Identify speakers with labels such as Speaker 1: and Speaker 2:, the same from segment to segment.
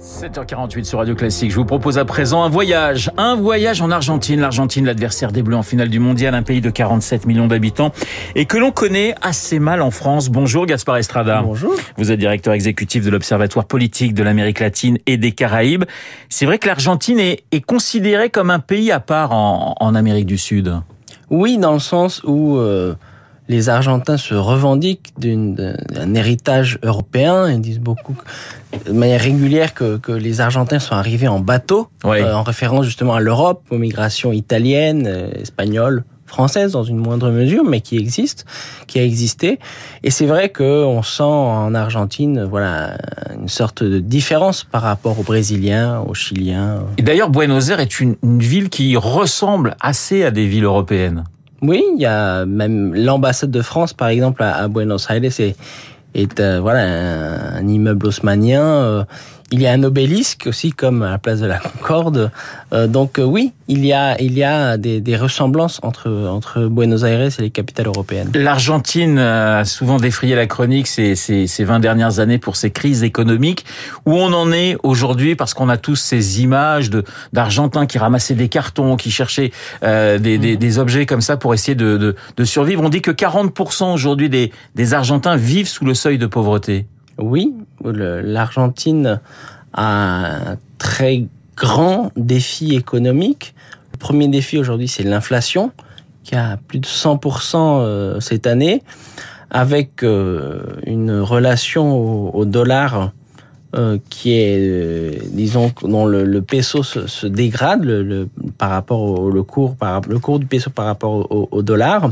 Speaker 1: 7h48 sur Radio Classique. Je vous propose à présent un voyage. Un voyage en Argentine. L'Argentine, l'adversaire des Bleus en finale du mondial, un pays de 47 millions d'habitants et que l'on connaît assez mal en France. Bonjour Gaspard Estrada.
Speaker 2: Bonjour.
Speaker 1: Vous êtes directeur exécutif de l'Observatoire politique de l'Amérique latine et des Caraïbes. C'est vrai que l'Argentine est, est, considérée comme un pays à part en, en, Amérique du Sud.
Speaker 2: Oui, dans le sens où euh, les Argentins se revendiquent d'un héritage européen. Ils disent beaucoup de manière régulière que, que les Argentins sont arrivés en bateau,
Speaker 1: oui.
Speaker 2: euh, en référence justement à l'Europe, aux migrations italiennes, euh, espagnoles, françaises dans une moindre mesure, mais qui existe, qui a existé. Et c'est vrai qu'on sent en Argentine, voilà, une sorte de différence par rapport aux Brésiliens, aux Chiliens.
Speaker 1: Et d'ailleurs, Buenos Aires est une, une ville qui ressemble assez à des villes européennes.
Speaker 2: Oui, il y a même l'ambassade de France, par exemple, à, Buenos Aires, est, euh, voilà un, un, immeuble haussmanien. Euh, il y a un obélisque aussi, comme à la place de la Concorde. Euh, donc oui, il y a il y a des, des, ressemblances entre entre Buenos Aires et les capitales européennes.
Speaker 1: L'Argentine a souvent défrayé la chronique ces, ces, ces 20 dernières années pour ses crises économiques. Où on en est aujourd'hui? Parce qu'on a tous ces images de d'Argentins qui ramassaient des cartons, qui cherchaient euh, des, des, des, objets comme ça pour essayer de, de, de survivre. On dit que 40% aujourd'hui des, des Argentins vivent sous le seuil de pauvreté.
Speaker 2: Oui, l'Argentine a un très grand défi économique. Le premier défi aujourd'hui, c'est l'inflation, qui a plus de 100% cette année, avec une relation au, dollar qui est, disons, dont le, peso se, dégrade par rapport au cours, le cours du peso par rapport au, dollar,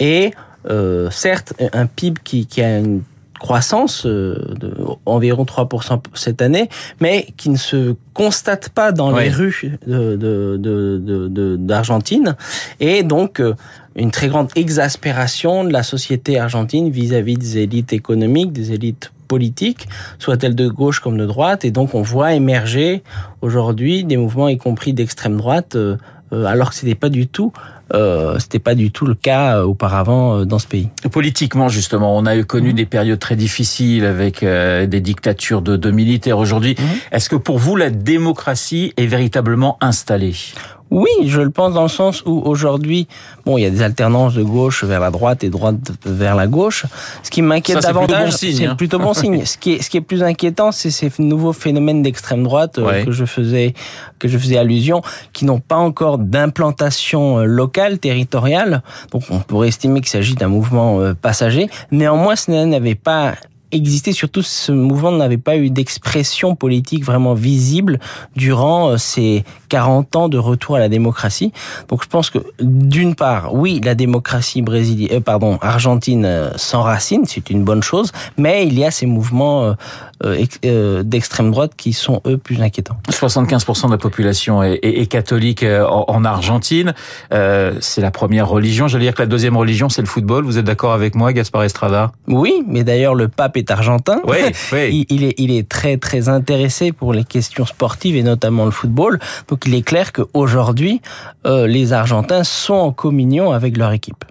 Speaker 2: et euh, certes un PIB qui, qui a une croissance de environ 3% cette année, mais qui ne se constate pas dans
Speaker 1: ouais.
Speaker 2: les rues d'Argentine. De, de, de, et donc, une très grande exaspération de la société argentine vis-à-vis -vis des élites économiques, des élites politiques, soit-elles de gauche comme de droite. Et donc, on voit émerger aujourd'hui des mouvements, y compris d'extrême droite, euh, alors que ce n'était pas du tout euh, c'était pas du tout le cas auparavant dans ce pays.
Speaker 1: Politiquement, justement, on a connu mmh. des périodes très difficiles avec euh, des dictatures de, de militaires. Aujourd'hui, mmh. est-ce que pour vous la démocratie est véritablement installée?
Speaker 2: Oui, je le pense dans le sens où aujourd'hui, bon, il y a des alternances de gauche vers la droite et droite vers la gauche. Ce qui m'inquiète davantage,
Speaker 1: c'est
Speaker 2: bon plutôt bon signe. Ce qui est, ce qui est plus inquiétant, c'est ces nouveaux phénomènes d'extrême droite
Speaker 1: ouais.
Speaker 2: euh, que je faisais, que je faisais allusion, qui n'ont pas encore d'implantation locale, territoriale. Donc, on pourrait estimer qu'il s'agit d'un mouvement euh, passager. Néanmoins, ce n'avait pas existé, surtout ce mouvement n'avait pas eu d'expression politique vraiment visible durant euh, ces 40 ans de retour à la démocratie. Donc je pense que d'une part, oui, la démocratie brésilienne, euh, pardon, argentine euh, s'enracine, c'est une bonne chose, mais il y a ces mouvements euh, d'extrême droite qui sont eux plus inquiétants.
Speaker 1: 75% de la population est, est, est catholique en, en Argentine. C'est la première religion. J'allais dire que la deuxième religion, c'est le football. Vous êtes d'accord avec moi, Gaspard Estrada?
Speaker 2: Oui, mais d'ailleurs le pape est argentin.
Speaker 1: Oui, oui.
Speaker 2: Il, il, est, il est très très intéressé pour les questions sportives et notamment le football. Donc il est clair qu'aujourd'hui, euh, les Argentins sont en communion avec leur équipe.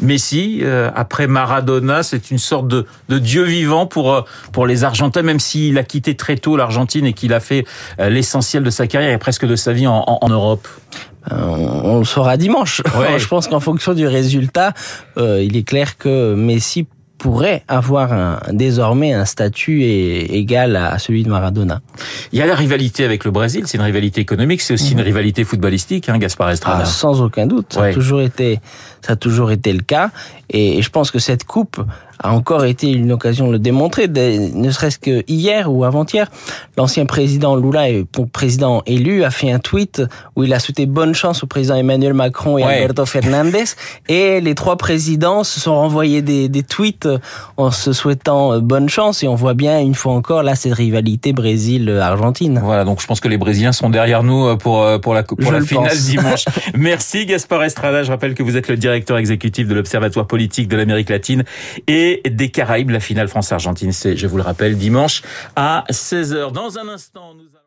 Speaker 1: Messi, euh, après Maradona, c'est une sorte de, de, dieu vivant pour euh, pour les Argentins, même s'il a quitté très tôt l'Argentine et qu'il a fait euh, l'essentiel de sa carrière et presque de sa vie en, en, en Europe.
Speaker 2: On le saura dimanche.
Speaker 1: Ouais.
Speaker 2: Je pense qu'en fonction du résultat, il est clair que Messi pourrait avoir un, désormais un statut égal à celui de Maradona.
Speaker 1: Il y a la rivalité avec le Brésil, c'est une rivalité économique, c'est aussi mmh. une rivalité footballistique, hein, Gaspard Estrada.
Speaker 2: Ah, sans aucun doute, ça,
Speaker 1: ouais.
Speaker 2: a toujours été, ça a toujours été le cas. Et je pense que cette coupe a encore été une occasion de le démontrer, ne serait-ce que hier ou avant-hier. L'ancien président Lula, président élu, a fait un tweet où il a souhaité bonne chance au président Emmanuel Macron et
Speaker 1: ouais.
Speaker 2: Alberto Fernandez. Et les trois présidents se sont renvoyés des, des, tweets en se souhaitant bonne chance. Et on voit bien, une fois encore, là, cette rivalité Brésil-Argentine.
Speaker 1: Voilà, donc je pense que les Brésiliens sont derrière nous pour, pour la, pour la finale
Speaker 2: pense.
Speaker 1: dimanche. Merci Gaspard Estrada. Je rappelle que vous êtes le directeur exécutif de l'Observatoire politique de l'Amérique latine et des Caraïbes. La finale France-Argentine, c'est, je vous le rappelle, dimanche à 16h. Dans un instant, nous allons...